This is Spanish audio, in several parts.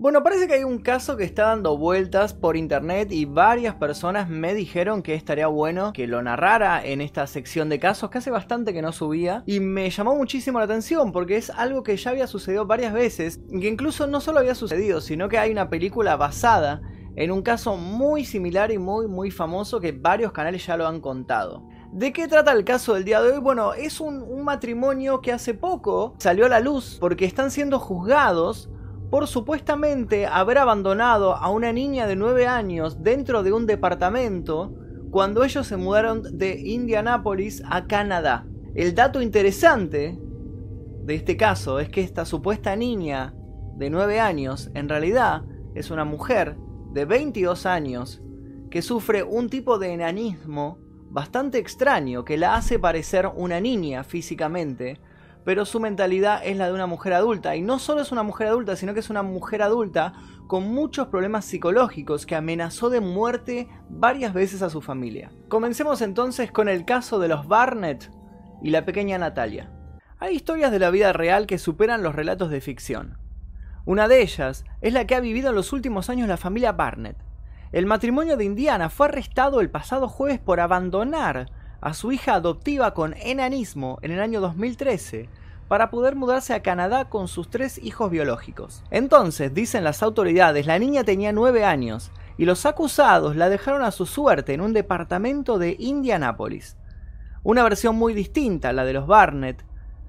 Bueno, parece que hay un caso que está dando vueltas por internet y varias personas me dijeron que estaría bueno que lo narrara en esta sección de casos que hace bastante que no subía y me llamó muchísimo la atención porque es algo que ya había sucedido varias veces y que incluso no solo había sucedido, sino que hay una película basada en un caso muy similar y muy muy famoso que varios canales ya lo han contado. ¿De qué trata el caso del día de hoy? Bueno, es un, un matrimonio que hace poco salió a la luz porque están siendo juzgados por supuestamente haber abandonado a una niña de 9 años dentro de un departamento cuando ellos se mudaron de Indianápolis a Canadá. El dato interesante de este caso es que esta supuesta niña de 9 años en realidad es una mujer de 22 años que sufre un tipo de enanismo bastante extraño que la hace parecer una niña físicamente pero su mentalidad es la de una mujer adulta. Y no solo es una mujer adulta, sino que es una mujer adulta con muchos problemas psicológicos que amenazó de muerte varias veces a su familia. Comencemos entonces con el caso de los Barnett y la pequeña Natalia. Hay historias de la vida real que superan los relatos de ficción. Una de ellas es la que ha vivido en los últimos años la familia Barnett. El matrimonio de Indiana fue arrestado el pasado jueves por abandonar a su hija adoptiva con enanismo en el año 2013 para poder mudarse a Canadá con sus tres hijos biológicos. Entonces, dicen las autoridades, la niña tenía 9 años y los acusados la dejaron a su suerte en un departamento de Indianápolis. Una versión muy distinta, la de los Barnett,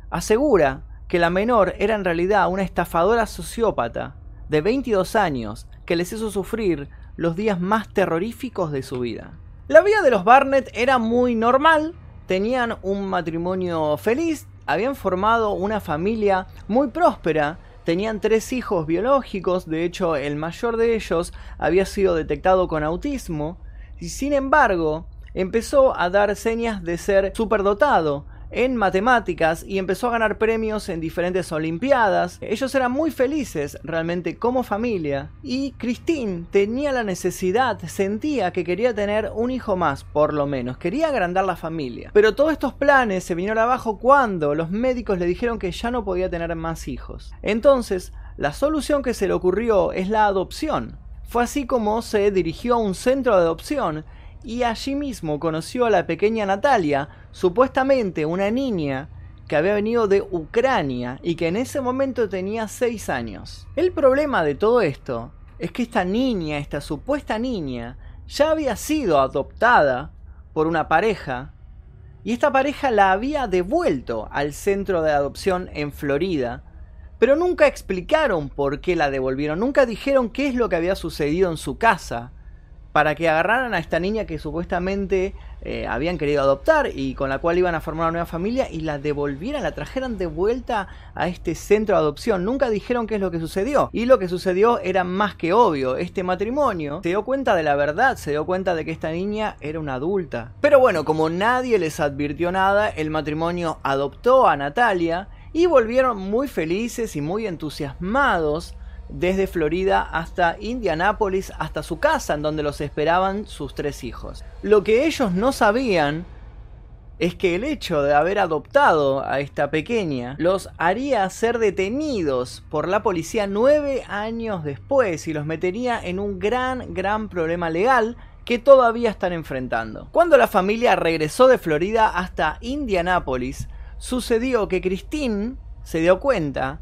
asegura que la menor era en realidad una estafadora sociópata de 22 años que les hizo sufrir los días más terroríficos de su vida. La vida de los Barnett era muy normal, tenían un matrimonio feliz, habían formado una familia muy próspera, tenían tres hijos biológicos, de hecho el mayor de ellos había sido detectado con autismo, y sin embargo empezó a dar señas de ser superdotado, en matemáticas y empezó a ganar premios en diferentes olimpiadas. Ellos eran muy felices realmente como familia y Christine tenía la necesidad, sentía que quería tener un hijo más, por lo menos, quería agrandar la familia. Pero todos estos planes se vinieron abajo cuando los médicos le dijeron que ya no podía tener más hijos. Entonces, la solución que se le ocurrió es la adopción. Fue así como se dirigió a un centro de adopción y allí mismo conoció a la pequeña Natalia, supuestamente una niña que había venido de Ucrania y que en ese momento tenía 6 años. El problema de todo esto es que esta niña, esta supuesta niña, ya había sido adoptada por una pareja y esta pareja la había devuelto al centro de adopción en Florida, pero nunca explicaron por qué la devolvieron, nunca dijeron qué es lo que había sucedido en su casa para que agarraran a esta niña que supuestamente eh, habían querido adoptar y con la cual iban a formar una nueva familia y la devolvieran, la trajeran de vuelta a este centro de adopción. Nunca dijeron qué es lo que sucedió. Y lo que sucedió era más que obvio. Este matrimonio se dio cuenta de la verdad, se dio cuenta de que esta niña era una adulta. Pero bueno, como nadie les advirtió nada, el matrimonio adoptó a Natalia y volvieron muy felices y muy entusiasmados desde Florida hasta Indianápolis, hasta su casa en donde los esperaban sus tres hijos. Lo que ellos no sabían es que el hecho de haber adoptado a esta pequeña los haría ser detenidos por la policía nueve años después y los metería en un gran, gran problema legal que todavía están enfrentando. Cuando la familia regresó de Florida hasta Indianápolis, sucedió que Christine se dio cuenta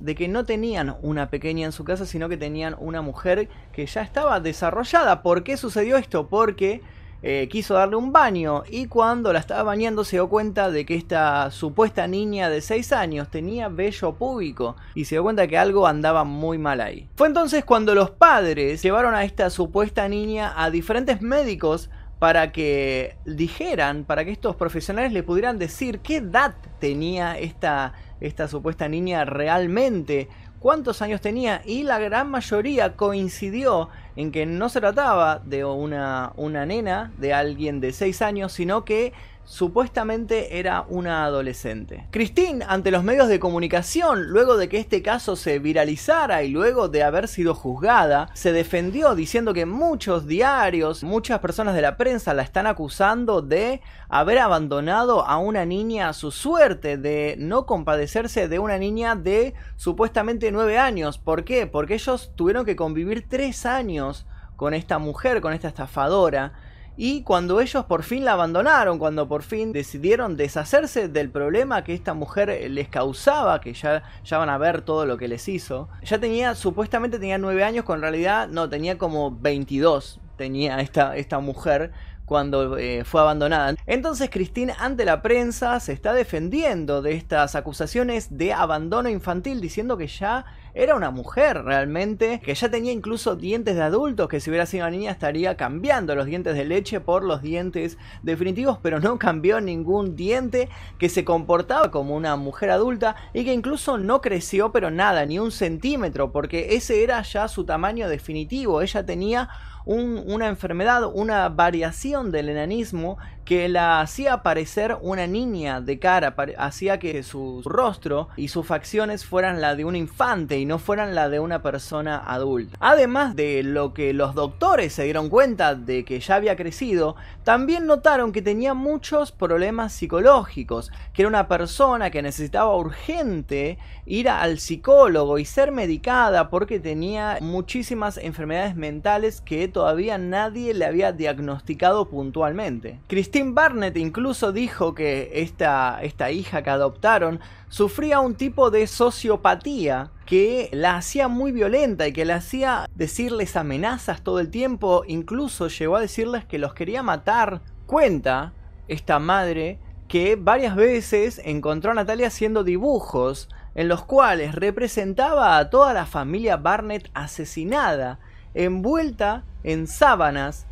de que no tenían una pequeña en su casa, sino que tenían una mujer que ya estaba desarrollada. ¿Por qué sucedió esto? Porque eh, quiso darle un baño y cuando la estaba bañando se dio cuenta de que esta supuesta niña de 6 años tenía vello púbico y se dio cuenta que algo andaba muy mal ahí. Fue entonces cuando los padres llevaron a esta supuesta niña a diferentes médicos para que dijeran, para que estos profesionales le pudieran decir qué edad tenía esta esta supuesta niña realmente cuántos años tenía y la gran mayoría coincidió en que no se trataba de una, una nena, de alguien de 6 años, sino que supuestamente era una adolescente. Christine, ante los medios de comunicación, luego de que este caso se viralizara y luego de haber sido juzgada, se defendió diciendo que muchos diarios, muchas personas de la prensa la están acusando de haber abandonado a una niña a su suerte, de no compadecerse de una niña de supuestamente nueve años. ¿Por qué? Porque ellos tuvieron que convivir tres años con esta mujer, con esta estafadora y cuando ellos por fin la abandonaron, cuando por fin decidieron deshacerse del problema que esta mujer les causaba, que ya, ya van a ver todo lo que les hizo, ya tenía, supuestamente tenía 9 años, con realidad no, tenía como 22, tenía esta, esta mujer cuando eh, fue abandonada. Entonces Christine ante la prensa se está defendiendo de estas acusaciones de abandono infantil diciendo que ya era una mujer realmente, que ya tenía incluso dientes de adultos, que si hubiera sido una niña estaría cambiando los dientes de leche por los dientes definitivos, pero no cambió ningún diente, que se comportaba como una mujer adulta y que incluso no creció pero nada, ni un centímetro, porque ese era ya su tamaño definitivo, ella tenía una enfermedad, una variación del enanismo que la hacía parecer una niña de cara, hacía que su rostro y sus facciones fueran la de un infante y no fueran la de una persona adulta. Además de lo que los doctores se dieron cuenta de que ya había crecido, también notaron que tenía muchos problemas psicológicos, que era una persona que necesitaba urgente ir al psicólogo y ser medicada porque tenía muchísimas enfermedades mentales que todavía nadie le había diagnosticado puntualmente. Christine Barnett incluso dijo que esta, esta hija que adoptaron sufría un tipo de sociopatía que la hacía muy violenta y que la hacía decirles amenazas todo el tiempo, incluso llegó a decirles que los quería matar. Cuenta esta madre que varias veces encontró a Natalia haciendo dibujos en los cuales representaba a toda la familia Barnett asesinada envuelta en sábanas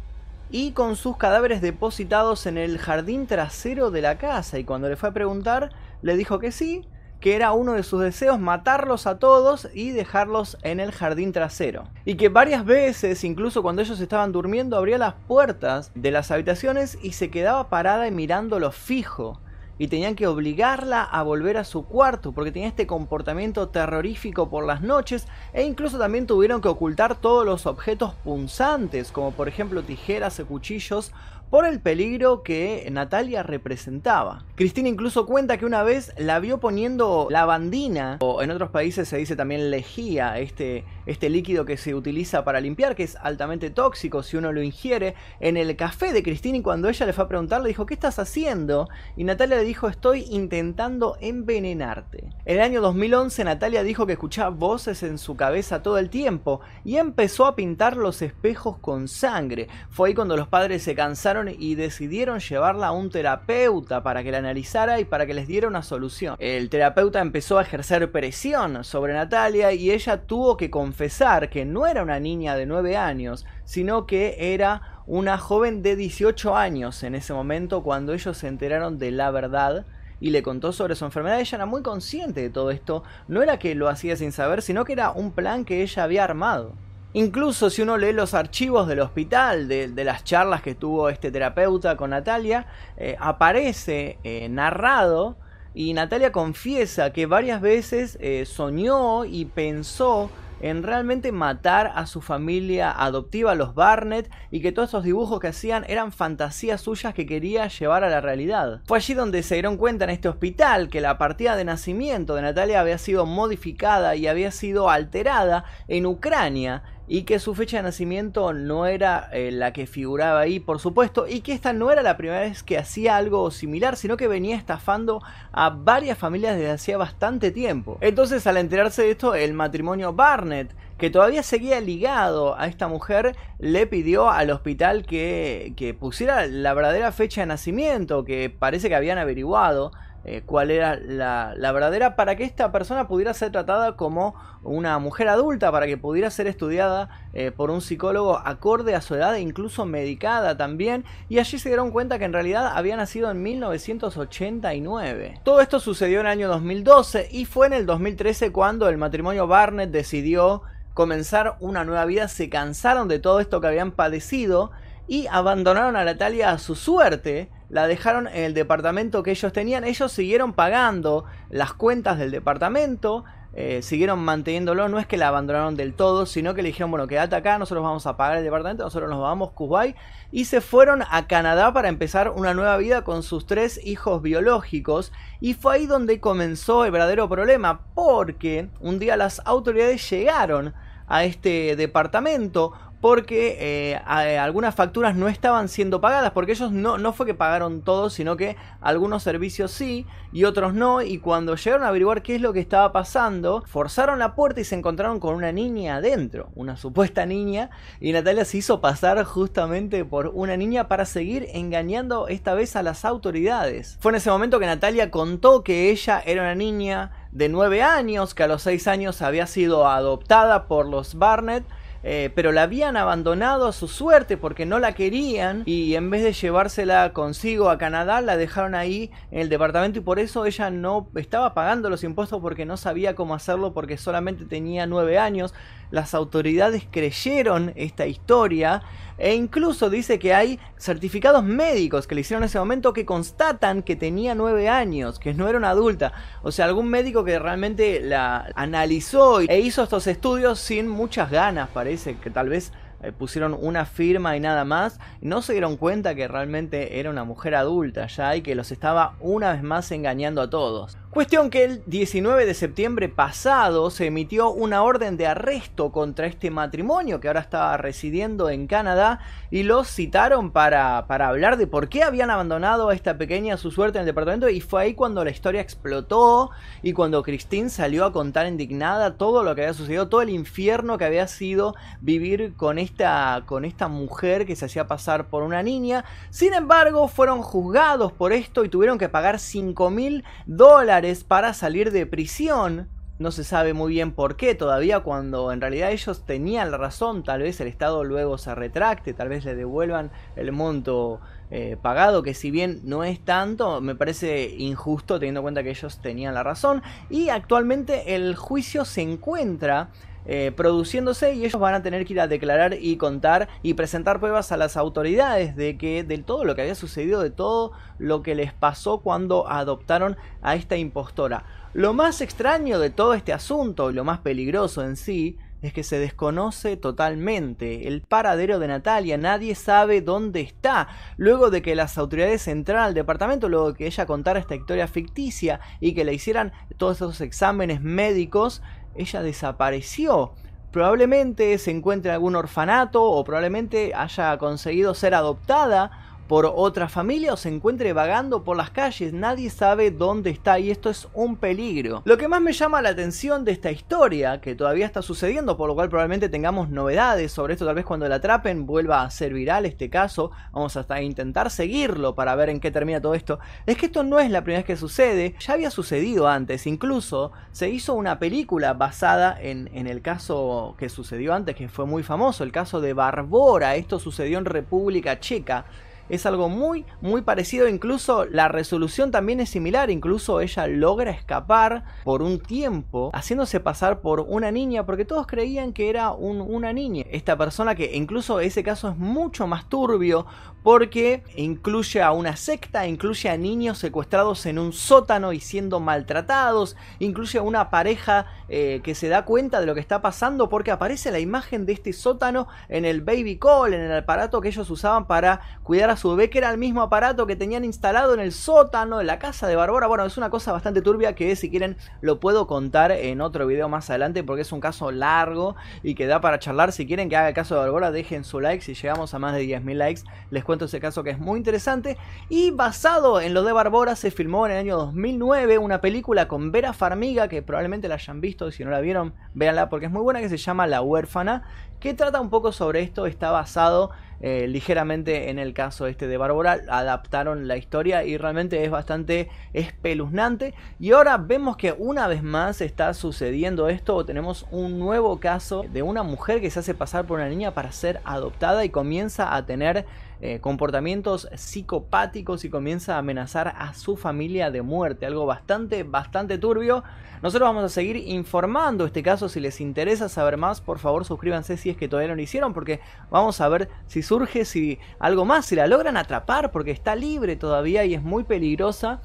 y con sus cadáveres depositados en el jardín trasero de la casa. Y cuando le fue a preguntar, le dijo que sí, que era uno de sus deseos matarlos a todos y dejarlos en el jardín trasero. Y que varias veces, incluso cuando ellos estaban durmiendo, abría las puertas de las habitaciones y se quedaba parada y mirándolos fijo y tenían que obligarla a volver a su cuarto porque tenía este comportamiento terrorífico por las noches e incluso también tuvieron que ocultar todos los objetos punzantes como por ejemplo tijeras y cuchillos por el peligro que Natalia representaba. Cristina incluso cuenta que una vez la vio poniendo lavandina, o en otros países se dice también lejía, este, este líquido que se utiliza para limpiar, que es altamente tóxico si uno lo ingiere, en el café de Cristina y cuando ella le fue a preguntar le dijo, ¿qué estás haciendo? Y Natalia le dijo, estoy intentando envenenarte. En el año 2011 Natalia dijo que escuchaba voces en su cabeza todo el tiempo y empezó a pintar los espejos con sangre. Fue ahí cuando los padres se cansaron y decidieron llevarla a un terapeuta para que la analizara y para que les diera una solución. El terapeuta empezó a ejercer presión sobre Natalia y ella tuvo que confesar que no era una niña de 9 años, sino que era una joven de 18 años en ese momento cuando ellos se enteraron de la verdad y le contó sobre su enfermedad. Ella era muy consciente de todo esto. No era que lo hacía sin saber, sino que era un plan que ella había armado. Incluso si uno lee los archivos del hospital, de, las charlas que tuvo este terapeuta con Natalia, eh, aparece eh, narrado y Natalia confiesa que varias veces eh, soñó y pensó en realmente matar a su familia adoptiva, los Barnett, y que todos esos dibujos que hacían eran fantasías suyas que quería llevar a la realidad. Fue allí donde se dieron cuenta en este hospital que la partida de nacimiento de Natalia había sido modificada y había sido alterada en Ucrania y que su fecha de nacimiento no era eh, la que figuraba ahí, por supuesto, y que esta no era la primera vez que hacía algo similar, sino que venía estafando a varias familias desde hacía bastante tiempo. Entonces, al enterarse de esto, el matrimonio Barnett, que todavía seguía ligado a esta mujer, le pidió al hospital que, que pusiera la verdadera fecha de nacimiento, que parece que habían averiguado eh, cuál era la, verdadera para que esta persona pudiera ser tratada como una mujer adulta, para que pudiera ser estudiada eh, por un psicólogo acorde a su edad e incluso medicada también. Y allí se dieron cuenta que en realidad había nacido en 1989. Todo esto sucedió en el año 2012 y fue en el 2013 cuando el matrimonio Barnett decidió comenzar una nueva vida, se cansaron de todo esto que habían padecido y abandonaron a Natalia a su suerte. La dejaron en el departamento que ellos tenían. Ellos siguieron pagando las cuentas del departamento. Eh, siguieron manteniéndolo, no es que la abandonaron del todo, sino que le dijeron, bueno, quédate acá, nosotros vamos a pagar el departamento, nosotros nos vamos a Kuwait y se fueron a Canadá para empezar una nueva vida con sus tres hijos biológicos y fue ahí donde comenzó el verdadero problema, porque un día las autoridades llegaron a este departamento porque eh, algunas facturas no estaban siendo pagadas, porque ellos no, no fue que pagaron todo, sino que algunos servicios sí y otros no, y cuando llegaron a averiguar qué es lo que estaba pasando, forzaron la puerta y se encontraron con una niña adentro, una supuesta niña, y Natalia se hizo pasar justamente por una niña para seguir engañando esta vez a las autoridades. Fue en ese momento que Natalia contó que ella era una niña de 9 años, que a los 6 años había sido adoptada por los Barnett, eh, pero la habían abandonado a su suerte porque no la querían y en vez de llevársela consigo a Canadá la dejaron ahí en el departamento y por eso ella no estaba pagando los impuestos porque no sabía cómo hacerlo porque solamente tenía nueve años. Las autoridades creyeron esta historia e incluso dice que hay certificados médicos que le hicieron en ese momento que constatan que tenía nueve años, que no era una adulta. O sea, algún médico que realmente la analizó e hizo estos estudios sin muchas ganas, parece que tal vez eh, pusieron una firma y nada más, no se dieron cuenta que realmente era una mujer adulta ya y que los estaba una vez más engañando a todos. Cuestión que el 19 de septiembre pasado se emitió una orden de arresto contra este matrimonio que ahora estaba residiendo en Canadá y los citaron para, para hablar de por qué habían abandonado a esta pequeña su suerte en el departamento y fue ahí cuando la historia explotó y cuando Christine salió a contar indignada todo lo que había sucedido, todo el infierno que había sido vivir con esta, con esta mujer que se hacía pasar por una niña. Sin embargo, fueron juzgados por esto y tuvieron que pagar 5 mil dólares para salir de prisión. No se sabe muy bien por qué todavía cuando en realidad ellos tenían la razón, tal vez el Estado luego se retracte, tal vez le devuelvan el monto eh, pagado, que si bien no es tanto, me parece injusto teniendo en cuenta que ellos tenían la razón. Y actualmente el juicio se encuentra eh, produciéndose y ellos van a tener que ir a declarar y contar y presentar pruebas a las autoridades de que de todo lo que había sucedido, de todo lo que les pasó cuando adoptaron a esta impostora. Lo más extraño de todo este asunto, y lo más peligroso en sí, es que se desconoce totalmente el paradero de Natalia, nadie sabe dónde está. Luego de que las autoridades entraran al departamento, luego de que ella contara esta historia ficticia y que le hicieran todos esos exámenes médicos, ella desapareció. Probablemente se encuentre en algún orfanato o probablemente haya conseguido ser adoptada por otra familia o se encuentre vagando por las calles. Nadie sabe dónde está y esto es un peligro. Lo que más me llama la atención de esta historia, que todavía está sucediendo, por lo cual probablemente tengamos novedades sobre esto, tal vez cuando la atrapen vuelva a ser viral este caso, vamos hasta intentar seguirlo para ver en qué termina todo esto, es que esto no es la primera vez que sucede, ya había sucedido antes, incluso se hizo una película basada en, en el caso que sucedió antes, que fue muy famoso, el caso de Barbora, esto sucedió en República Checa, es algo muy, muy parecido. Incluso la resolución también es similar. Incluso ella logra escapar por un tiempo, haciéndose pasar por una niña, porque todos creían que era una niña. Esta persona que incluso ese caso es mucho más turbio, porque incluye a una secta, incluye a niños secuestrados en un sótano y siendo maltratados, incluye a una pareja eh, que se da cuenta de lo que está pasando porque aparece la imagen de este sótano en el baby call, en el aparato que ellos usaban para cuidar a su bebé, que era el mismo aparato que tenían instalado en el sótano de la casa de Barbora. Bueno, es una cosa bastante turbia que si quieren lo puedo contar en otro video más adelante porque es un caso largo y que da para charlar. Si quieren que haga el caso de Barbora, dejen su like. Si llegamos a más de 10.000 likes, les cuento ese caso que es muy interesante. Y basado en lo de Barbora, se filmó en el año 2009 una película con Vera Farmiga, que probablemente la hayan visto, si no la vieron, véanla porque es muy buena, que se llama La huérfana, que trata un poco sobre esto, está basado eh, ligeramente en el caso este de Barbora, adaptaron la historia y realmente es bastante espeluznante. Y ahora vemos que una vez más está sucediendo esto, tenemos un nuevo caso de una mujer que se hace pasar por una niña para ser adoptada y comienza a tener eh, comportamientos psicopáticos y comienza a amenazar a su familia de muerte. Algo bastante, bastante turbio. Nosotros vamos a seguir informando este caso. Si les interesa saber más, por favor suscríbanse si es que todavía no lo hicieron. Porque vamos a ver si surge, si algo más, si la logran atrapar. Porque está libre todavía y es muy peligrosa.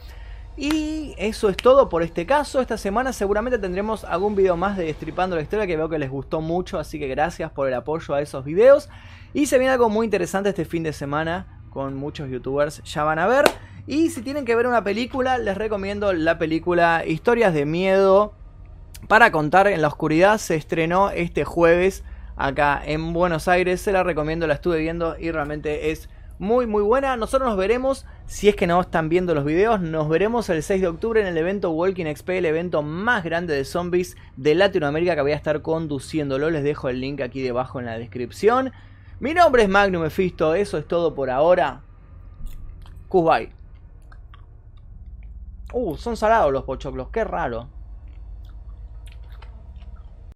Y eso es todo por este caso. Esta semana seguramente tendremos algún video más de Destripando la Historia que veo que les gustó mucho, así que gracias por el apoyo a esos videos. Y se viene algo muy interesante este fin de semana con muchos youtubers, ya van a ver. Y si tienen que ver una película, les recomiendo la película Historias de Miedo para contar en la oscuridad. Se estrenó este jueves acá en Buenos Aires. Se la recomiendo, la estuve viendo y realmente es muy muy buena. Nosotros nos veremos, si es que no están viendo los videos, nos veremos el 6 de octubre en el evento Walking XP, el evento más grande de zombies de Latinoamérica que voy a estar conduciéndolo. Les dejo el link aquí debajo en la descripción. Mi nombre es Magnum Mephisto, eso es todo por ahora. Cusbay. Uh, son salados los pochoclos, qué raro.